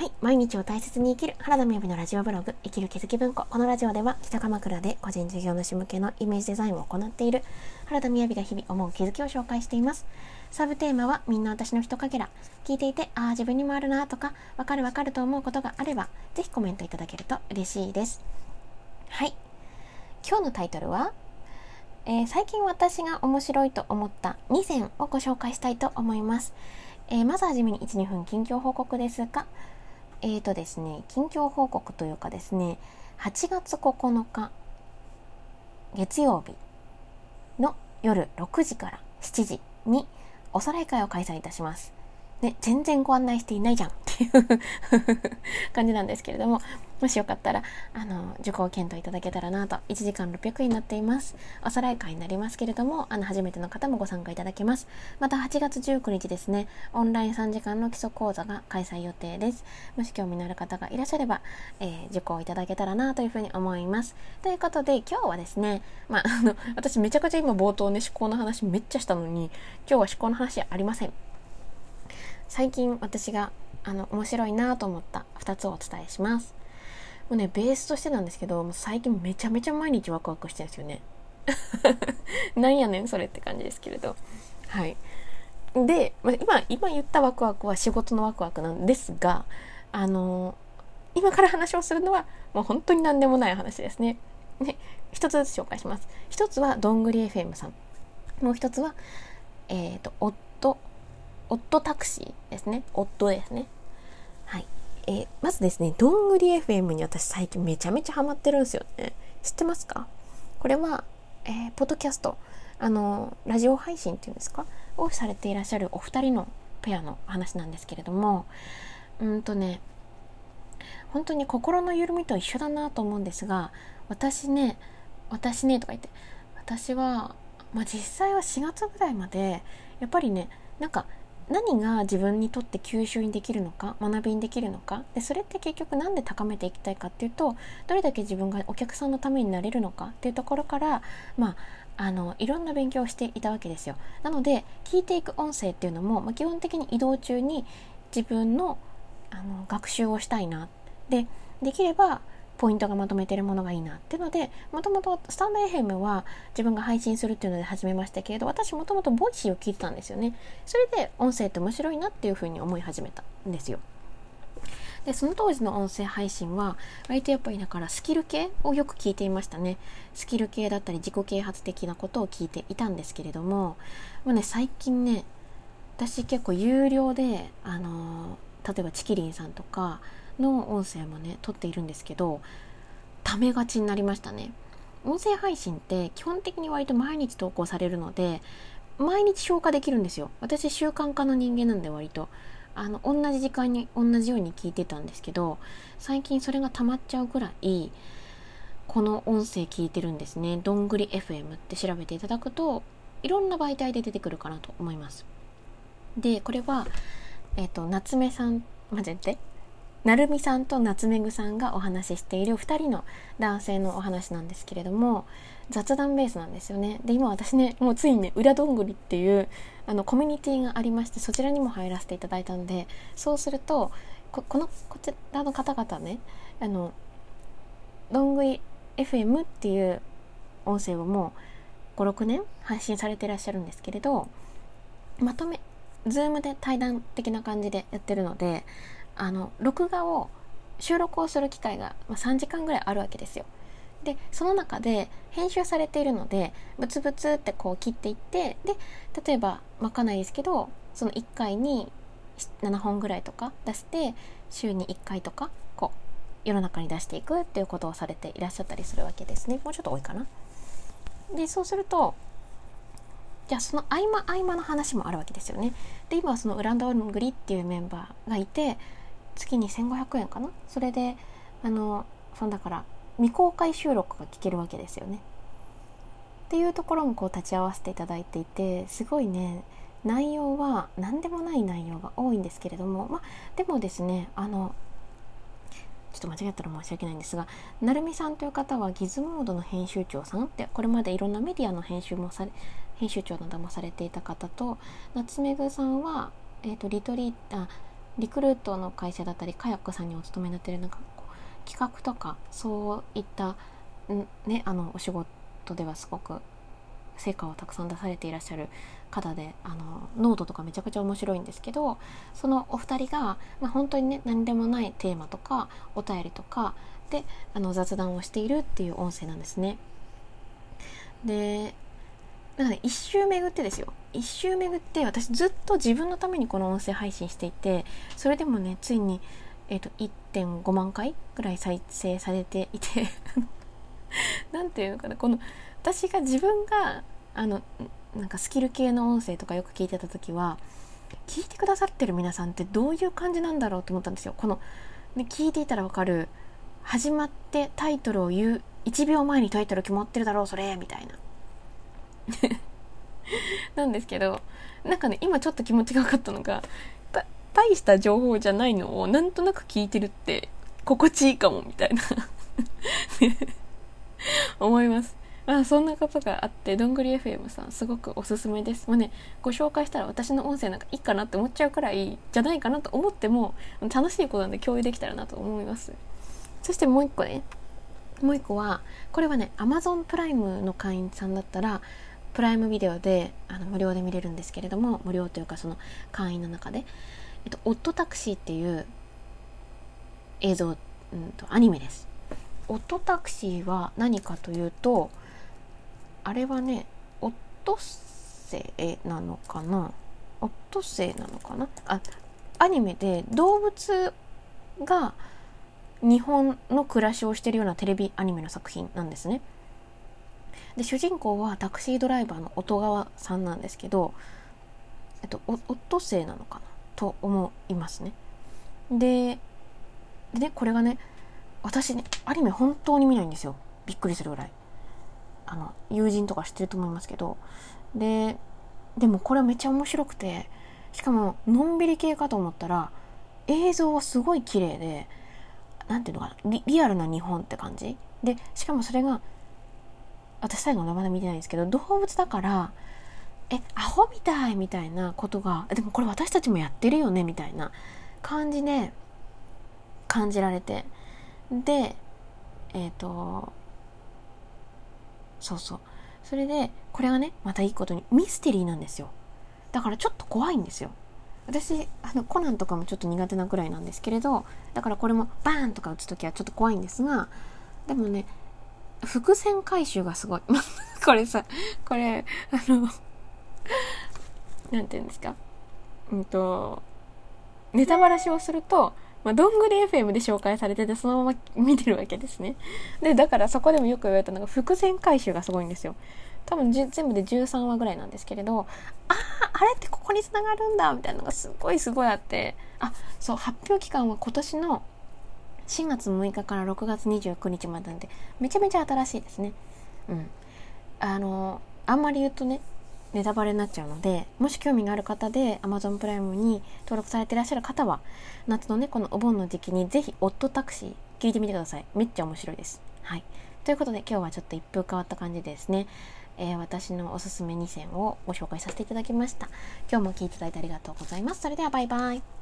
はい。毎日を大切に生きる原田みやびのラジオブログ、生きる気づき文庫。このラジオでは、北鎌倉で個人事業主向けのイメージデザインを行っている原田みやびが日々思う気づきを紹介しています。サブテーマは、みんな私の人かけら。聞いていて、ああ、自分にもあるなとか、わかるわかると思うことがあれば、ぜひコメントいただけると嬉しいです。はい。今日のタイトルは、えー、最近私が面白いと思った2選をご紹介したいと思います。えー、まずはじめに1、2分近況報告ですが、えーとですね、近況報告というかですね、8月9日月曜日の夜6時から7時におさらい会を開催いたします。ね、全然ご案内していないじゃんっていう感じなんですけれども、もしよかったら、あの、受講検討いただけたらなと、1時間600円になっています。おさらい会になりますけれども、あの、初めての方もご参加いただけます。また、8月19日ですね、オンライン3時間の基礎講座が開催予定です。もし興味のある方がいらっしゃれば、えー、受講いただけたらなというふうに思います。ということで、今日はですね、まあ、あの、私めちゃくちゃ今冒頭ね、思考の話めっちゃしたのに、今日は思考の話ありません。最近私があの面白いなと思った2つをお伝えします。もうねベースとしてなんですけどもう最近めちゃめちゃ毎日ワクワクしてるんですよね。なんやねんそれって感じですけれど。はい。で、まあ今今言ったワクワクは仕事のワクワクなんですがあの今から話をするのはもう本当に何でもない話ですね。ね一つずつ紹介します。一つはどんぐり FM さん。もう一つはえっ、ー、と夫。オットタクシーですね。オットですね。はい。えー、まずですね、どんぐり FM に私最近めちゃめちゃハマってるんですよね。知ってますか？これは、えー、ポッドキャスト、あの、ラジオ配信っていうんですか？をされていらっしゃるお二人のペアの話なんですけれども、うんとね、本当に心の緩みと一緒だなと思うんですが、私ね、私ねとか言って、私は、まあ、実際は4月ぐらいまで、やっぱりね、なんか何が自分にとって吸収にできるのか学びにできるのかでそれって結局何で高めていきたいかっていうとどれだけ自分がお客さんのためになれるのかっていうところからまああのいろんな勉強をしていたわけですよ。なので聞いていく音声っていうのも、まあ、基本的に移動中に自分のあの学習をしたいなでできればポイントがまとめてるものがいいなっていうのでもともとスタンド FM は自分が配信するっていうので始めましたけれど私もともと Voicy を聞いてたんですよね。それで音声って面白いなっていうふうに思い始めたんですよ。でその当時の音声配信は割とやっぱりだからスキル系をよく聞いていましたね。スキル系だったり自己啓発的なことを聞いていたんですけれどももうね最近ね私結構有料であの例えばチキリンさんとかの音声もね撮っているんですけどためがちになりましたね。音声配信って基本的に割と毎日投稿されるので毎日消化できるんですよ。私習慣化の人間なんで割と。あの同じ時間に同じように聞いてたんですけど最近それが溜まっちゃうぐらいこの音声聞いてるんですね。どんぐり FM って調べていただくといろんな媒体で出てくるかなと思います。でこれはえっ、ー、と夏目さん混ぜてなるみさんと夏めぐさんがお話ししている2人の男性のお話なんですけれども雑談ベースなんですよね。で今私ねもうついにね裏どんぐりっていうあのコミュニティがありましてそちらにも入らせていただいたのでそうするとこのこちらの方々ねあのどんぐり FM っていう音声をもう56年配信されていらっしゃるんですけれどまとめ Zoom で対談的な感じでやってるのであの録画を収録をする機会が、3時間ぐらいあるわけですよ。でその中で編集されているのでブツブツってこう切っていってで例えばまかないですけどその1回に7本ぐらいとか出して週に1回とかこう世の中に出していくっていうことをされていらっしゃったりするわけですねもうちょっと多いかな。でそうするとじゃあその合間合間の話もあるわけですよね。で今はそのウランドングリっていうメンバーがいて月に1500円かな？それであのそのだから未公開収録が聞けるわけですよね。っていうところもこう立ち会わせていただいていてすごいね内容は何でもない内容が多いんですけれどもまあでもですねあのちょっと間違ったら申し訳ないんですが成美さんという方はギズモードの編集長さんってこれまでいろんなメディアの編集もされ編集長などもされていた方と夏目ぐさんは、えーと、リトリートリクルートの会社だったりカヤックさんにお勤めになってるなんか企画とかそういったんねあのお仕事ではすごく成果をたくさん出されていらっしゃる方であのノートとかめちゃくちゃ面白いんですけどそのお二人が、まあ、本当にね何でもないテーマとかお便りとかであの雑談をしているっていう音声なんですね。でなんかね一周巡ってですよ一周巡って私ずっと自分のためにこの音声配信していてそれでもねついに、えーと、1.5万回ぐらい再生されていて 何ていうのかなこの私が自分があのなんかスキル系の音声とかよく聞いてた時は聞いてくださってる皆さんってどういう感じなんだろうと思ったんですよ。この、ね、聞いていたらわかる始まってタイトルを言う1秒前にタイトル決まってるだろうそれみたいな。なんですけどなんかね今ちょっと気持ちが分かったのが大した情報じゃないのをなんとなく聞いてるって心地いいかもみたいな。思います。まあそんなことがあってどんぐり FM さんすごくおすすめです。もうねご紹介したら私の音声なんかいいかなって思っちゃうくらいじゃないかなと思っても楽しいことなんで共有できたらなと思います。そしてもう一個ね。もう一個はこれはね Amazon プライムの会員さんだったらプライムビデオであの無料で見れるんですけれども無料というかその会員の中で、えっと、オットタクシーっていう映像、うんと、アニメです。オットタクシーは何かというとあれはねオットセイなのかな？オットセイなのかな？あアニメで動物が日本の暮らしをしてるようなテレビアニメの作品なんですね。で主人公はタクシードライバーの音川さんなんですけど、えっと、オットセイなのかな？と思いますね。ででねこれがね私ねアニメ本当に見ないんですよ。びっくりするぐらい。あの友人とか知ってると思いますけど。ででもこれめっちゃ面白くてしかものんびり系かと思ったら映像はすごい綺麗で何ていうのかな？リリアルな日本って感じ？でしかもそれが私最後のまだ見てないんですけど動物だからえアホみたいみたいなことがでもこれ私たちもやってるよねみたいな感じで感じられて。でえっ、ー、とそうそう。それでこれがねまたいいことにミステリーなんですよ。だからちょっと怖いんですよ。私あのコナンとかもちょっと苦手なくらいなんですけれどだからこれもバーンとか打つ時はちょっと怖いんですがでもね伏線回収がすごい これさこれあのなんて言うんですか？うんとネタバラシをするとまあ、どんぐり FM で紹介されててそのまま見てるわけですね。で、だからそこでもよく言われたのが伏線回収がすごいんですよ。多分全部で13話ぐらいなんですけれど、ああ、あれってここに繋がるんだみたいなのがすごいすごいあって、あ、そう、発表期間は今年の4月6日から6月29日までなんで、めちゃめちゃ新しいですね。うん。あの、あんまり言うとね、ネタバレになっちゃうのでもし興味がある方で Amazon プライムに登録されていらっしゃる方は夏のねこのお盆の時期にぜひオットタクシー聞いてみてください。めっちゃ面白いです。はい。ということで今日はちょっと一風変わった感じですね、えー、私のおすすめ2選をご紹介させていただきました。今日も聞いていただいてありがとうございます。それではバイバイ。